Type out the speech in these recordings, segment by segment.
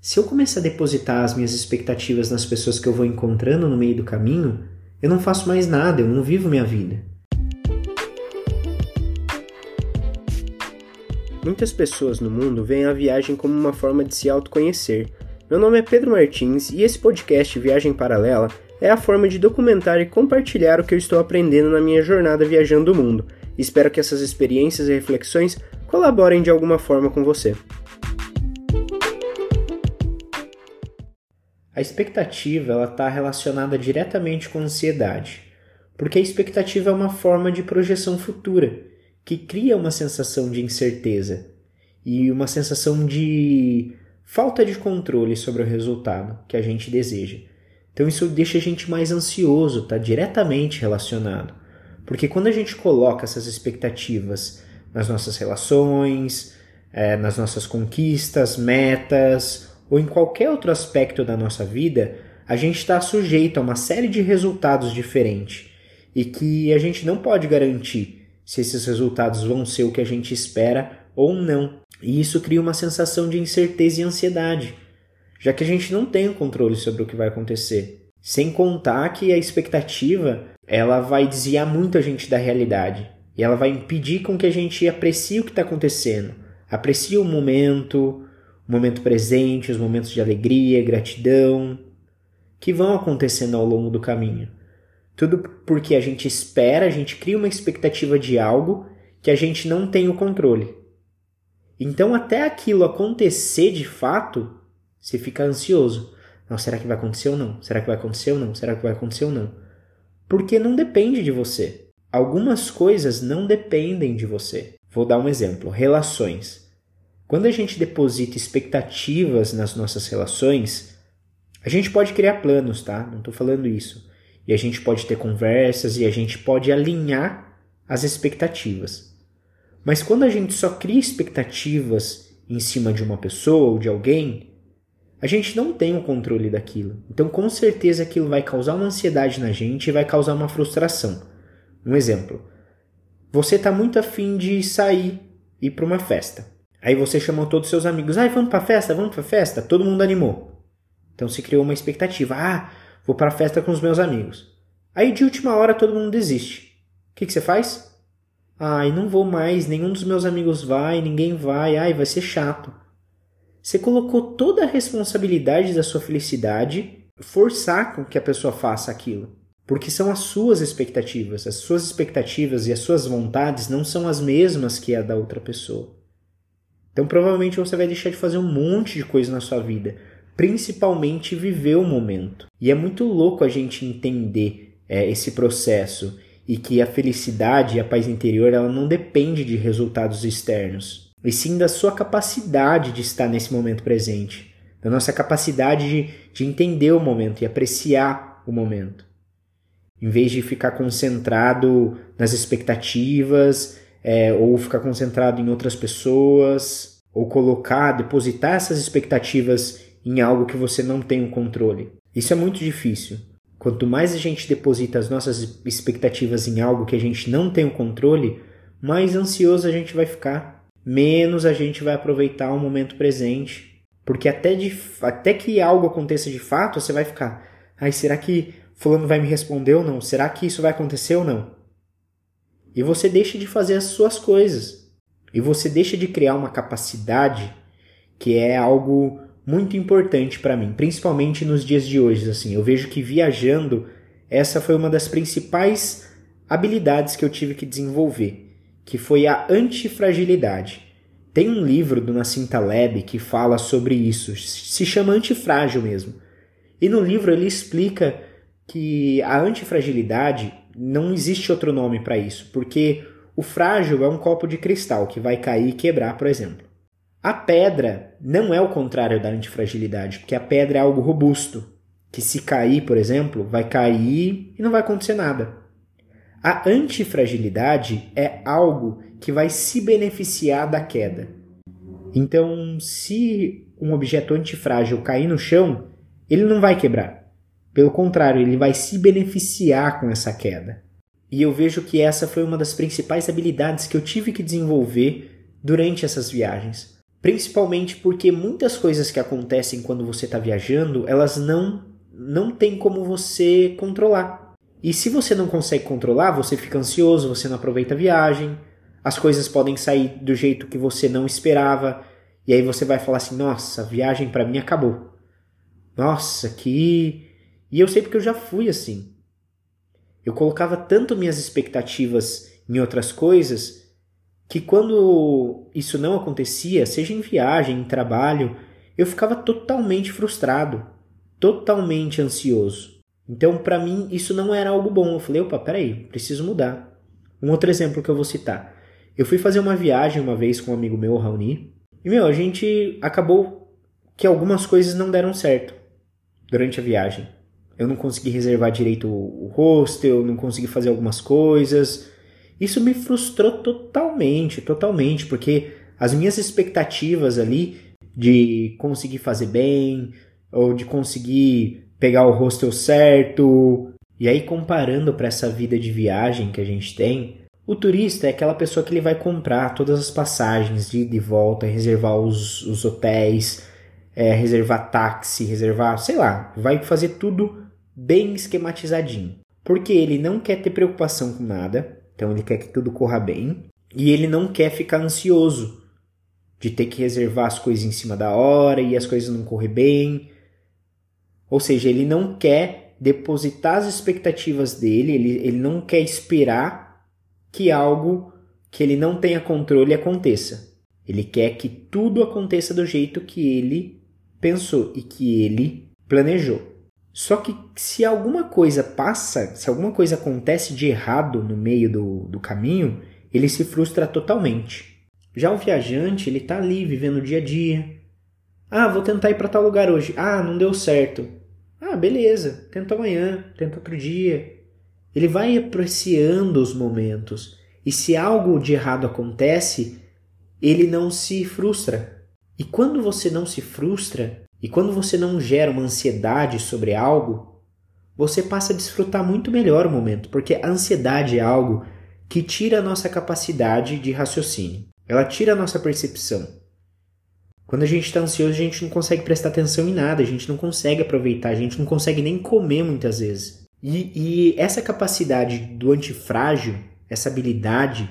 Se eu começar a depositar as minhas expectativas nas pessoas que eu vou encontrando no meio do caminho, eu não faço mais nada, eu não vivo minha vida. Muitas pessoas no mundo veem a viagem como uma forma de se autoconhecer. Meu nome é Pedro Martins e esse podcast Viagem Paralela é a forma de documentar e compartilhar o que eu estou aprendendo na minha jornada viajando o mundo. Espero que essas experiências e reflexões colaborem de alguma forma com você. A expectativa está relacionada diretamente com a ansiedade, porque a expectativa é uma forma de projeção futura que cria uma sensação de incerteza e uma sensação de falta de controle sobre o resultado que a gente deseja. Então isso deixa a gente mais ansioso, está diretamente relacionado. Porque quando a gente coloca essas expectativas nas nossas relações, é, nas nossas conquistas, metas ou em qualquer outro aspecto da nossa vida, a gente está sujeito a uma série de resultados diferentes e que a gente não pode garantir se esses resultados vão ser o que a gente espera ou não. E isso cria uma sensação de incerteza e ansiedade já que a gente não tem o controle sobre o que vai acontecer. Sem contar que a expectativa ela vai desviar muito a gente da realidade e ela vai impedir com que a gente aprecie o que está acontecendo, aprecie o momento, o momento presente, os momentos de alegria, gratidão que vão acontecendo ao longo do caminho. Tudo porque a gente espera, a gente cria uma expectativa de algo que a gente não tem o controle. Então, até aquilo acontecer de fato, você fica ansioso. Não, será que vai acontecer ou não? Será que vai acontecer ou não? Será que vai acontecer ou não? Porque não depende de você. Algumas coisas não dependem de você. Vou dar um exemplo: relações. Quando a gente deposita expectativas nas nossas relações, a gente pode criar planos, tá? Não estou falando isso. E a gente pode ter conversas e a gente pode alinhar as expectativas. Mas quando a gente só cria expectativas em cima de uma pessoa ou de alguém, a gente não tem o controle daquilo. Então, com certeza, aquilo vai causar uma ansiedade na gente e vai causar uma frustração. Um exemplo: você está muito afim de sair e ir para uma festa. Aí você chamou todos os seus amigos: ah, vamos para a festa, vamos para a festa. Todo mundo animou. Então se criou uma expectativa: ah, vou para a festa com os meus amigos. Aí de última hora todo mundo desiste. O que, que você faz? Ai, não vou mais, nenhum dos meus amigos vai, ninguém vai, ai, vai ser chato. Você colocou toda a responsabilidade da sua felicidade forçar com que a pessoa faça aquilo. Porque são as suas expectativas. As suas expectativas e as suas vontades não são as mesmas que a da outra pessoa. Então provavelmente você vai deixar de fazer um monte de coisa na sua vida, principalmente viver o momento. E é muito louco a gente entender é, esse processo e que a felicidade e a paz interior ela não depende de resultados externos e sim da sua capacidade de estar nesse momento presente, da nossa capacidade de, de entender o momento e apreciar o momento. Em vez de ficar concentrado nas expectativas, é, ou ficar concentrado em outras pessoas, ou colocar, depositar essas expectativas em algo que você não tem o controle. Isso é muito difícil. Quanto mais a gente deposita as nossas expectativas em algo que a gente não tem o controle, mais ansioso a gente vai ficar menos a gente vai aproveitar o momento presente. Porque até, de, até que algo aconteça de fato, você vai ficar: ai, será que Fulano vai me responder ou não? Será que isso vai acontecer ou não? E você deixa de fazer as suas coisas. E você deixa de criar uma capacidade que é algo muito importante para mim, principalmente nos dias de hoje. Assim, eu vejo que viajando, essa foi uma das principais habilidades que eu tive que desenvolver que foi a antifragilidade. Tem um livro do Nassim Taleb que fala sobre isso, se chama Antifrágil mesmo. E no livro ele explica que a antifragilidade não existe outro nome para isso, porque o frágil é um copo de cristal que vai cair e quebrar, por exemplo. A pedra não é o contrário da antifragilidade, porque a pedra é algo robusto, que se cair, por exemplo, vai cair e não vai acontecer nada. A antifragilidade é algo que vai se beneficiar da queda. Então, se um objeto antifrágil cair no chão, ele não vai quebrar. Pelo contrário, ele vai se beneficiar com essa queda. E eu vejo que essa foi uma das principais habilidades que eu tive que desenvolver durante essas viagens. Principalmente porque muitas coisas que acontecem quando você está viajando, elas não não tem como você controlar. E se você não consegue controlar, você fica ansioso, você não aproveita a viagem, as coisas podem sair do jeito que você não esperava, e aí você vai falar assim: "Nossa, a viagem para mim acabou". Nossa, que E eu sei porque eu já fui assim. Eu colocava tanto minhas expectativas em outras coisas que quando isso não acontecia, seja em viagem, em trabalho, eu ficava totalmente frustrado, totalmente ansioso. Então, para mim, isso não era algo bom. Eu falei, opa, peraí, preciso mudar. Um outro exemplo que eu vou citar. Eu fui fazer uma viagem uma vez com um amigo meu, Raoni, e, meu, a gente acabou que algumas coisas não deram certo durante a viagem. Eu não consegui reservar direito o hostel, não consegui fazer algumas coisas. Isso me frustrou totalmente, totalmente, porque as minhas expectativas ali de conseguir fazer bem, ou de conseguir pegar o hostel certo. E aí, comparando para essa vida de viagem que a gente tem, o turista é aquela pessoa que ele vai comprar todas as passagens de ida e volta, reservar os, os hotéis, é, reservar táxi, reservar, sei lá, vai fazer tudo bem esquematizadinho. Porque ele não quer ter preocupação com nada, então ele quer que tudo corra bem, e ele não quer ficar ansioso de ter que reservar as coisas em cima da hora e as coisas não correr bem. Ou seja, ele não quer depositar as expectativas dele, ele, ele não quer esperar que algo que ele não tenha controle aconteça. Ele quer que tudo aconteça do jeito que ele pensou e que ele planejou. Só que se alguma coisa passa, se alguma coisa acontece de errado no meio do, do caminho, ele se frustra totalmente. Já o viajante, ele está ali vivendo o dia a dia. Ah, vou tentar ir para tal lugar hoje. Ah, não deu certo. Ah, beleza, tenta amanhã, tenta outro dia. Ele vai apreciando os momentos. E se algo de errado acontece, ele não se frustra. E quando você não se frustra, e quando você não gera uma ansiedade sobre algo, você passa a desfrutar muito melhor o momento, porque a ansiedade é algo que tira a nossa capacidade de raciocínio. Ela tira a nossa percepção. Quando a gente está ansioso, a gente não consegue prestar atenção em nada, a gente não consegue aproveitar, a gente não consegue nem comer muitas vezes. E, e essa capacidade do antifrágil, essa habilidade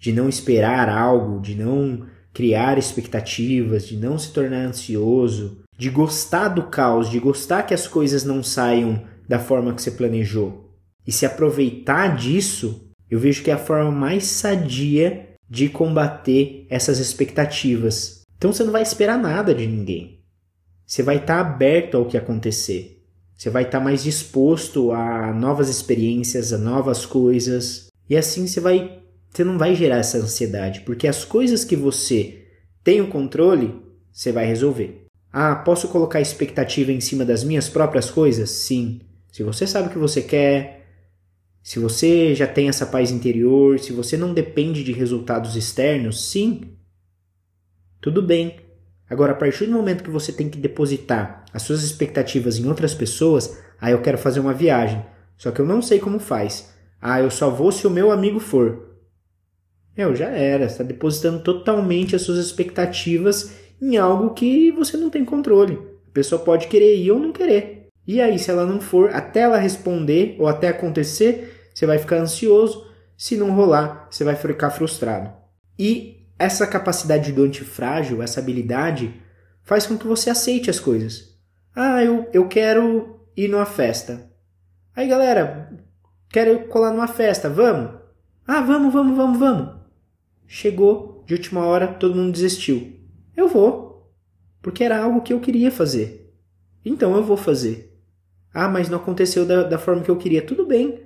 de não esperar algo, de não criar expectativas, de não se tornar ansioso, de gostar do caos, de gostar que as coisas não saiam da forma que você planejou e se aproveitar disso, eu vejo que é a forma mais sadia de combater essas expectativas. Então você não vai esperar nada de ninguém. Você vai estar aberto ao que acontecer. Você vai estar mais disposto a novas experiências, a novas coisas. E assim você vai você não vai gerar essa ansiedade, porque as coisas que você tem o controle, você vai resolver. Ah, posso colocar expectativa em cima das minhas próprias coisas? Sim. Se você sabe o que você quer, se você já tem essa paz interior, se você não depende de resultados externos, sim. Tudo bem. Agora, a partir do momento que você tem que depositar as suas expectativas em outras pessoas, ah, eu quero fazer uma viagem, só que eu não sei como faz. Ah, eu só vou se o meu amigo for. Meu, já era, está depositando totalmente as suas expectativas em algo que você não tem controle. A pessoa pode querer ir ou não querer. E aí, se ela não for, até ela responder ou até acontecer, você vai ficar ansioso. Se não rolar, você vai ficar frustrado. E essa capacidade do antifrágil, essa habilidade, faz com que você aceite as coisas. Ah, eu, eu quero ir numa festa. Aí, galera, quero colar numa festa, vamos? Ah, vamos, vamos, vamos, vamos. Chegou, de última hora, todo mundo desistiu. Eu vou, porque era algo que eu queria fazer. Então eu vou fazer. Ah, mas não aconteceu da, da forma que eu queria. Tudo bem.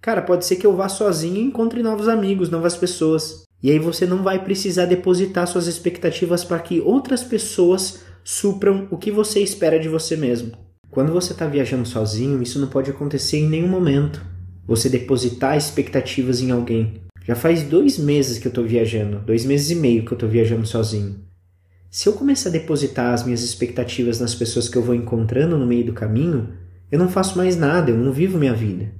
Cara, pode ser que eu vá sozinho e encontre novos amigos, novas pessoas. E aí você não vai precisar depositar suas expectativas para que outras pessoas supram o que você espera de você mesmo. Quando você está viajando sozinho, isso não pode acontecer em nenhum momento. Você depositar expectativas em alguém. Já faz dois meses que eu estou viajando, dois meses e meio que eu estou viajando sozinho. Se eu começar a depositar as minhas expectativas nas pessoas que eu vou encontrando no meio do caminho, eu não faço mais nada, eu não vivo minha vida.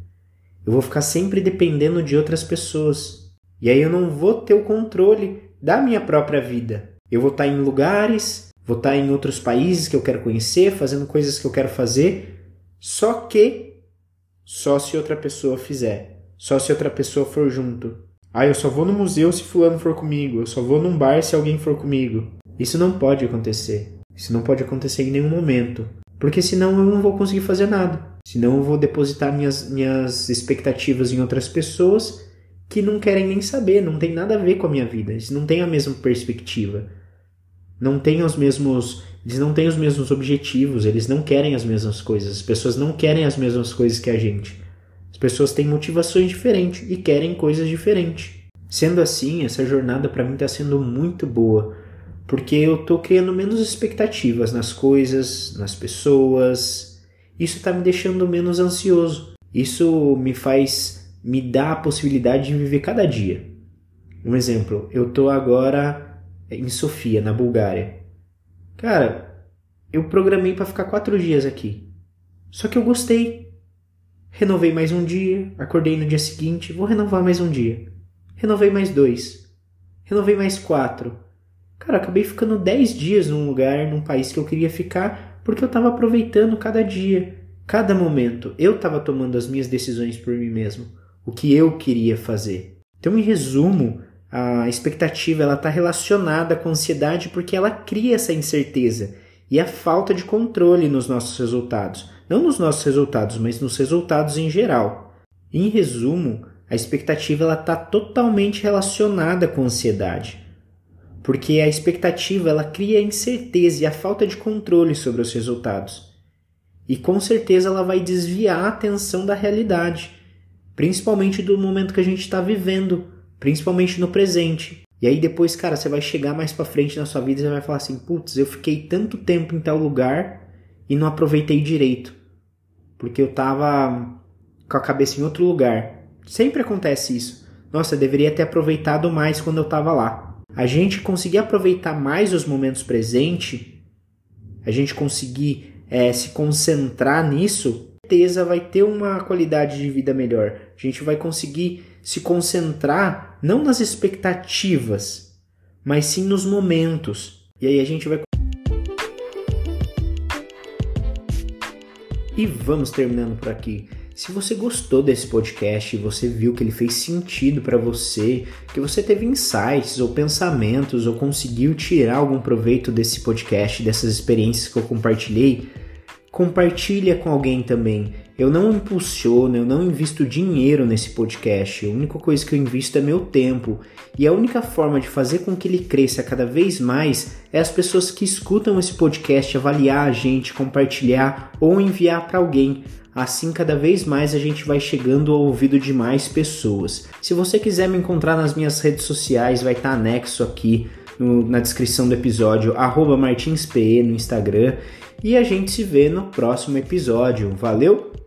Eu vou ficar sempre dependendo de outras pessoas. E aí eu não vou ter o controle da minha própria vida. Eu vou estar em lugares, vou estar em outros países que eu quero conhecer, fazendo coisas que eu quero fazer, só que só se outra pessoa fizer, só se outra pessoa for junto. Ah, eu só vou no museu se fulano for comigo, eu só vou num bar se alguém for comigo. Isso não pode acontecer. Isso não pode acontecer em nenhum momento. Porque senão eu não vou conseguir fazer nada. Senão eu vou depositar minhas, minhas expectativas em outras pessoas que não querem nem saber, não tem nada a ver com a minha vida. Eles não têm a mesma perspectiva. Não têm os mesmos. Eles não têm os mesmos objetivos, eles não querem as mesmas coisas. As pessoas não querem as mesmas coisas que a gente. As pessoas têm motivações diferentes e querem coisas diferentes. Sendo assim, essa jornada para mim está sendo muito boa porque eu estou criando menos expectativas nas coisas, nas pessoas. Isso está me deixando menos ansioso. Isso me faz me dá a possibilidade de viver cada dia. Um exemplo, eu estou agora em Sofia, na Bulgária. Cara, eu programei para ficar quatro dias aqui. Só que eu gostei. Renovei mais um dia, acordei no dia seguinte, vou renovar mais um dia. Renovei mais dois. Renovei mais quatro. Cara, acabei ficando 10 dias num lugar, num país que eu queria ficar, porque eu estava aproveitando cada dia, cada momento. Eu estava tomando as minhas decisões por mim mesmo, o que eu queria fazer. Então, em resumo, a expectativa ela está relacionada com a ansiedade porque ela cria essa incerteza e a falta de controle nos nossos resultados. Não nos nossos resultados, mas nos resultados em geral. Em resumo, a expectativa está totalmente relacionada com a ansiedade porque a expectativa ela cria incerteza e a falta de controle sobre os resultados. E com certeza ela vai desviar a atenção da realidade, principalmente do momento que a gente está vivendo, principalmente no presente. E aí depois, cara, você vai chegar mais para frente na sua vida e vai falar assim: "Putz, eu fiquei tanto tempo em tal lugar e não aproveitei direito, porque eu tava com a cabeça em outro lugar". Sempre acontece isso. Nossa, eu deveria ter aproveitado mais quando eu tava lá a gente conseguir aproveitar mais os momentos presentes, a gente conseguir é, se concentrar nisso, certeza vai ter uma qualidade de vida melhor. A gente vai conseguir se concentrar não nas expectativas, mas sim nos momentos. E aí a gente vai. E vamos terminando por aqui. Se você gostou desse podcast, você viu que ele fez sentido para você, que você teve insights ou pensamentos ou conseguiu tirar algum proveito desse podcast, dessas experiências que eu compartilhei, compartilha com alguém também. Eu não impulsiono, eu não invisto dinheiro nesse podcast. A única coisa que eu invisto é meu tempo. E a única forma de fazer com que ele cresça cada vez mais é as pessoas que escutam esse podcast avaliar a gente, compartilhar ou enviar para alguém. Assim, cada vez mais a gente vai chegando ao ouvido de mais pessoas. Se você quiser me encontrar nas minhas redes sociais, vai estar anexo aqui no, na descrição do episódio, martinspe no Instagram. E a gente se vê no próximo episódio. Valeu!